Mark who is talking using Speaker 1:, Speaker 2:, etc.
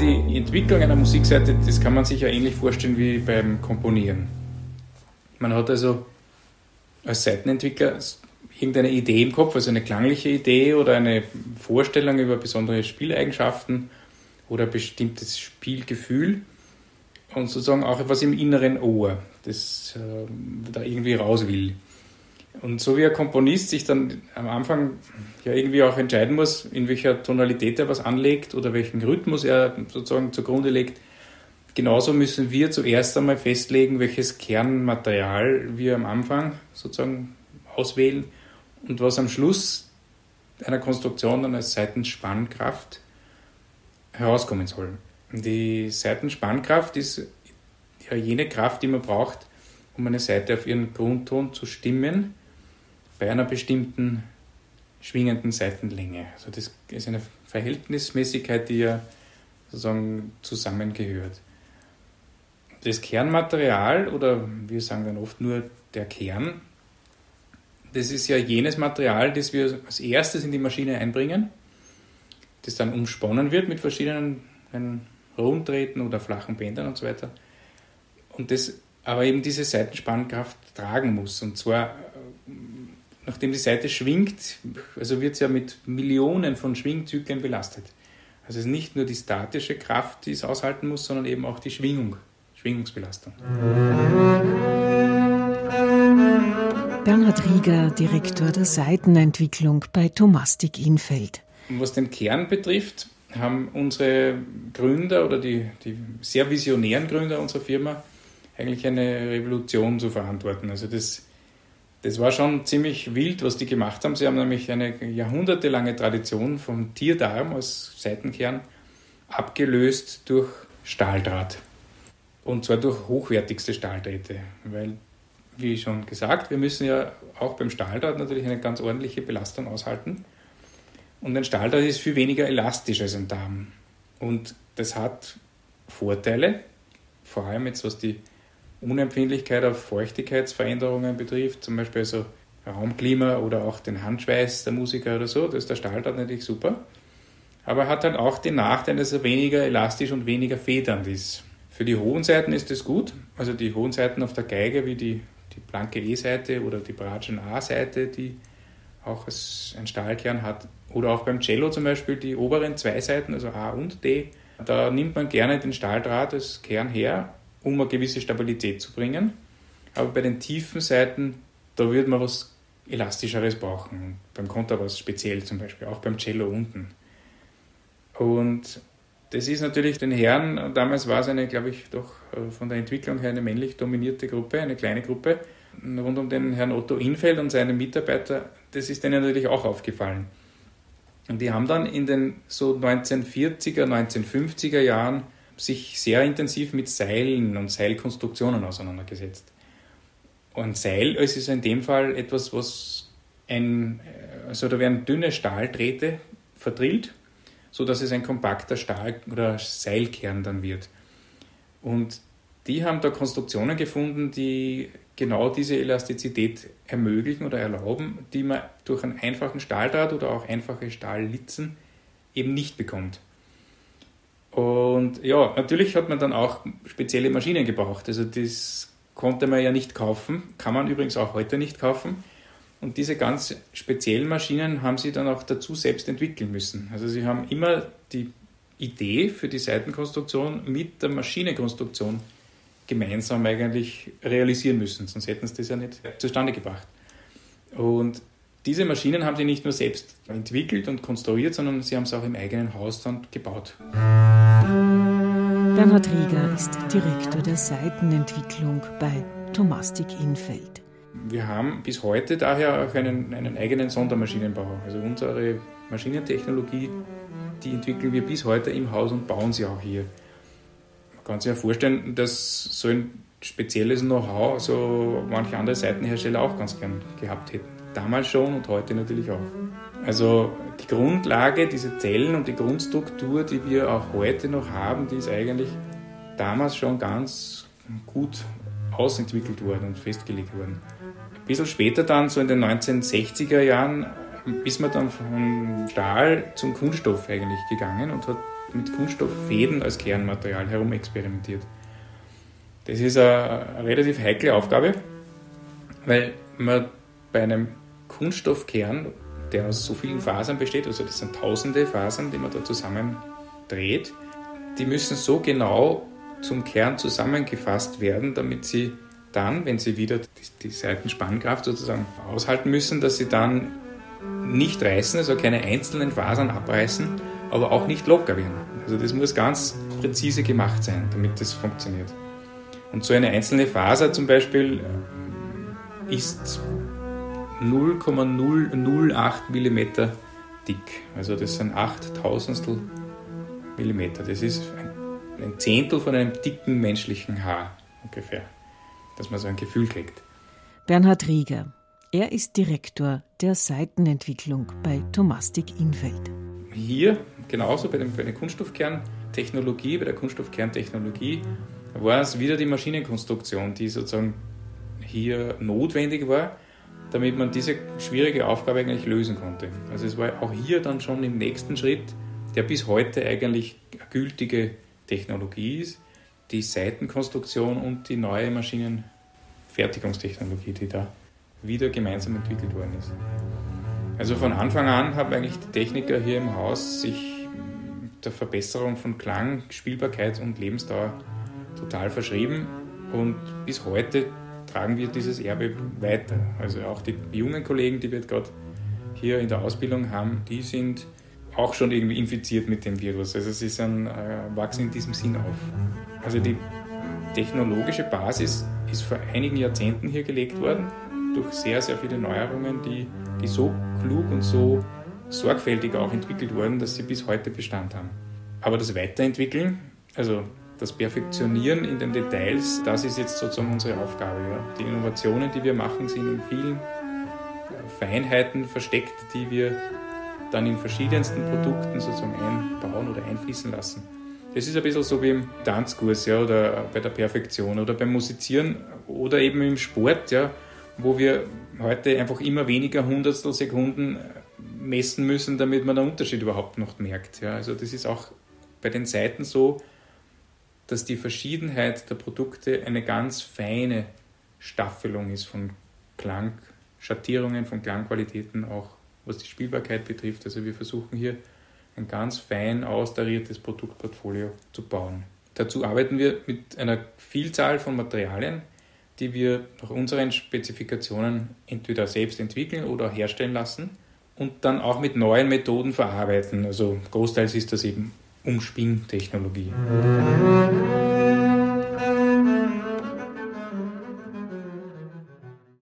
Speaker 1: die Entwicklung einer Musikseite, das kann man sich ja ähnlich vorstellen wie beim Komponieren. Man hat also als Seitenentwickler irgendeine Idee im Kopf, also eine klangliche Idee oder eine Vorstellung über besondere Spieleigenschaften oder bestimmtes Spielgefühl und sozusagen auch etwas im inneren Ohr, das äh, da irgendwie raus will. Und so wie ein Komponist sich dann am Anfang ja irgendwie auch entscheiden muss, in welcher Tonalität er was anlegt oder welchen Rhythmus er sozusagen zugrunde legt, genauso müssen wir zuerst einmal festlegen, welches Kernmaterial wir am Anfang sozusagen auswählen und was am Schluss einer Konstruktion dann als Seitenspannkraft herauskommen soll. Die Seitenspannkraft ist ja jene Kraft, die man braucht, um eine Seite auf ihren Grundton zu stimmen bei einer bestimmten schwingenden Seitenlänge. Also das ist eine Verhältnismäßigkeit, die ja sozusagen zusammengehört. Das Kernmaterial, oder wir sagen dann oft nur der Kern, das ist ja jenes Material, das wir als erstes in die Maschine einbringen, das dann umsponnen wird mit verschiedenen Rundtreten oder flachen Bändern und so weiter. Und das aber eben diese Seitenspannkraft tragen muss. Und zwar nachdem die Seite schwingt, also wird es ja mit Millionen von Schwingzyklen belastet. Also es ist nicht nur die statische Kraft, die es aushalten muss, sondern eben auch die Schwingung, Schwingungsbelastung.
Speaker 2: Bernhard Rieger, Direktor der Seitenentwicklung bei Thomastik Infeld.
Speaker 1: Was den Kern betrifft, haben unsere Gründer oder die, die sehr visionären Gründer unserer Firma eigentlich eine Revolution zu verantworten. Also das das war schon ziemlich wild, was die gemacht haben. Sie haben nämlich eine jahrhundertelange Tradition vom Tierdarm als Seitenkern abgelöst durch Stahldraht. Und zwar durch hochwertigste Stahldrähte. Weil, wie schon gesagt, wir müssen ja auch beim Stahldraht natürlich eine ganz ordentliche Belastung aushalten. Und ein Stahldraht ist viel weniger elastisch als ein Darm. Und das hat Vorteile, vor allem jetzt was die Unempfindlichkeit auf Feuchtigkeitsveränderungen betrifft, zum Beispiel also Raumklima oder auch den Handschweiß der Musiker oder so, da ist der Stahldraht natürlich super. Aber er hat halt auch den Nachteil, dass er weniger elastisch und weniger federnd ist. Für die hohen Seiten ist das gut, also die hohen Seiten auf der Geige wie die, die blanke E-Seite oder die Bratschen A-Seite, die auch ein Stahlkern hat. Oder auch beim Cello zum Beispiel die oberen zwei Seiten, also A und D. Da nimmt man gerne den Stahldraht als Kern her um eine gewisse Stabilität zu bringen. Aber bei den tiefen Seiten, da würde man was Elastischeres brauchen. Beim Kontrabass speziell zum Beispiel, auch beim Cello unten. Und das ist natürlich den Herren, damals war es eine, glaube ich, doch äh, von der Entwicklung her eine männlich dominierte Gruppe, eine kleine Gruppe, rund um den Herrn Otto Infeld und seine Mitarbeiter, das ist denen natürlich auch aufgefallen. Und die haben dann in den so 1940er, 1950er Jahren sich sehr intensiv mit Seilen und Seilkonstruktionen auseinandergesetzt. Und Seil es ist in dem Fall etwas, was ein, also da werden dünne Stahldrähte verdrillt, sodass es ein kompakter Stahl- oder Seilkern dann wird. Und die haben da Konstruktionen gefunden, die genau diese Elastizität ermöglichen oder erlauben, die man durch einen einfachen Stahldraht oder auch einfache Stahllitzen eben nicht bekommt. Und ja, natürlich hat man dann auch spezielle Maschinen gebraucht. Also das konnte man ja nicht kaufen, kann man übrigens auch heute nicht kaufen. Und diese ganz speziellen Maschinen haben sie dann auch dazu selbst entwickeln müssen. Also sie haben immer die Idee für die Seitenkonstruktion mit der Maschinenkonstruktion gemeinsam eigentlich realisieren müssen, sonst hätten sie das ja nicht zustande gebracht. Und diese Maschinen haben sie nicht nur selbst entwickelt und konstruiert, sondern sie haben es auch im eigenen Haus dann gebaut.
Speaker 2: Bernhard Rieger ist Direktor der Seitenentwicklung bei Thomastik Infeld.
Speaker 1: Wir haben bis heute daher auch einen, einen eigenen Sondermaschinenbau. Also unsere Maschinentechnologie, die entwickeln wir bis heute im Haus und bauen sie auch hier. Man kann sich ja vorstellen, dass so ein spezielles Know-how so manche andere Seitenhersteller auch ganz gern gehabt hätten damals schon und heute natürlich auch. Also die Grundlage, diese Zellen und die Grundstruktur, die wir auch heute noch haben, die ist eigentlich damals schon ganz gut ausentwickelt worden und festgelegt worden. Ein bisschen später dann, so in den 1960er Jahren, ist man dann von Stahl zum Kunststoff eigentlich gegangen und hat mit Kunststofffäden als Kernmaterial herumexperimentiert. Das ist eine relativ heikle Aufgabe, weil man bei einem Kunststoffkern, der aus so vielen Fasern besteht, also das sind tausende Fasern, die man da zusammendreht, die müssen so genau zum Kern zusammengefasst werden, damit sie dann, wenn sie wieder die, Seitenspannkraft sozusagen aushalten müssen, dass sie dann nicht reißen, also keine einzelnen Fasern abreißen, aber auch nicht locker werden. Also das muss ganz präzise gemacht sein, damit das funktioniert. Und so eine einzelne Faser zum Beispiel ist 0,008 mm dick. Also das sind 8000 Millimeter. Das ist ein Zehntel von einem dicken menschlichen Haar ungefähr, dass man so ein Gefühl kriegt.
Speaker 2: Bernhard Rieger. Er ist Direktor der Seitenentwicklung bei Thomastik Infeld.
Speaker 1: Hier, genauso bei, dem, bei der Kunststoffkerntechnologie, bei der Kunststoffkerntechnologie, war es wieder die Maschinenkonstruktion, die sozusagen hier notwendig war, damit man diese schwierige Aufgabe eigentlich lösen konnte. Also es war auch hier dann schon im nächsten Schritt, der bis heute eigentlich gültige Technologie ist, die Seitenkonstruktion und die neue Maschinenfertigungstechnologie, die da wieder gemeinsam entwickelt worden ist. Also von Anfang an haben eigentlich die Techniker hier im Haus sich der Verbesserung von Klang, Spielbarkeit und Lebensdauer total verschrieben und bis heute tragen wir dieses Erbe weiter. Also auch die jungen Kollegen, die wir gerade hier in der Ausbildung haben, die sind auch schon irgendwie infiziert mit dem Virus. Also sie sind, äh, wachsen in diesem Sinn auf. Also die technologische Basis ist vor einigen Jahrzehnten hier gelegt worden durch sehr, sehr viele Neuerungen, die, die so klug und so sorgfältig auch entwickelt wurden, dass sie bis heute Bestand haben. Aber das Weiterentwickeln, also das Perfektionieren in den Details, das ist jetzt sozusagen unsere Aufgabe. Ja. Die Innovationen, die wir machen, sind in vielen Feinheiten versteckt, die wir dann in verschiedensten Produkten sozusagen einbauen oder einfließen lassen. Das ist ein bisschen so wie im Tanzkurs ja, oder bei der Perfektion oder beim Musizieren oder eben im Sport, ja, wo wir heute einfach immer weniger Hundertstel Sekunden messen müssen, damit man den Unterschied überhaupt noch merkt. Ja. Also das ist auch bei den Seiten so, dass die Verschiedenheit der Produkte eine ganz feine Staffelung ist von Klangschattierungen, von Klangqualitäten, auch was die Spielbarkeit betrifft. Also wir versuchen hier ein ganz fein austariertes Produktportfolio zu bauen. Dazu arbeiten wir mit einer Vielzahl von Materialien, die wir nach unseren Spezifikationen entweder selbst entwickeln oder herstellen lassen und dann auch mit neuen Methoden verarbeiten. Also großteils ist das eben Umschwingtechnologie. Mhm.